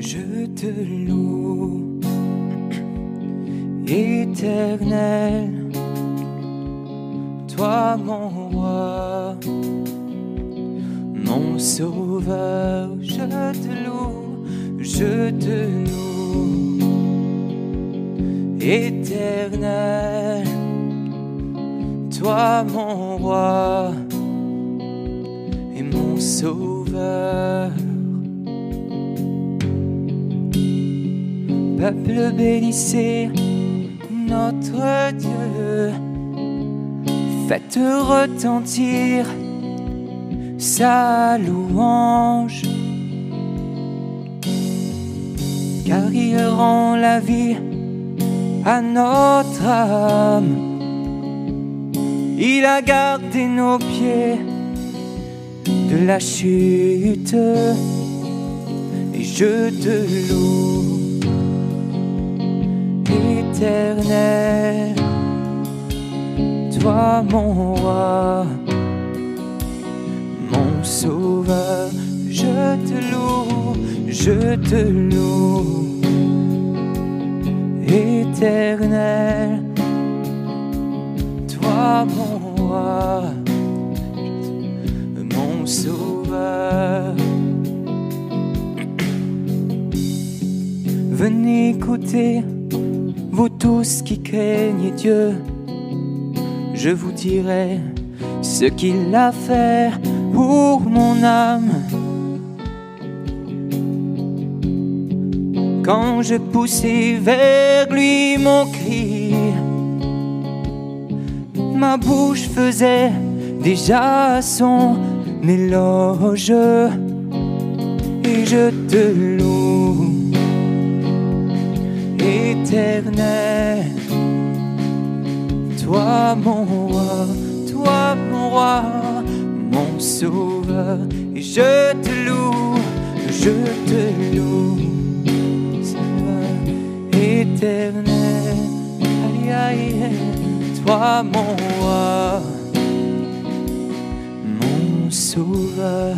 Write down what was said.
te loue, éternel, toi mon roi, mon sauveur, je te loue, je te loue, éternel, toi mon roi et mon sauveur. Peuple bénissez notre Dieu, faites retentir sa louange, car il rend la vie à notre âme. Il a gardé nos pieds de la chute et je te loue éternel, toi mon roi, mon sauveur, je te loue, je te loue, éternel, toi mon roi, mon sauveur. Venez écouter vous tous qui craignez Dieu, je vous dirai ce qu'il a fait pour mon âme. Quand je poussais vers lui mon cri, ma bouche faisait déjà son éloge et je te loue éternel. Toi mon roi, toi mon roi, mon sauveur, et je te loue, je te loue, Seigneur éternel. Aïe, aïe, toi mon roi, mon sauveur.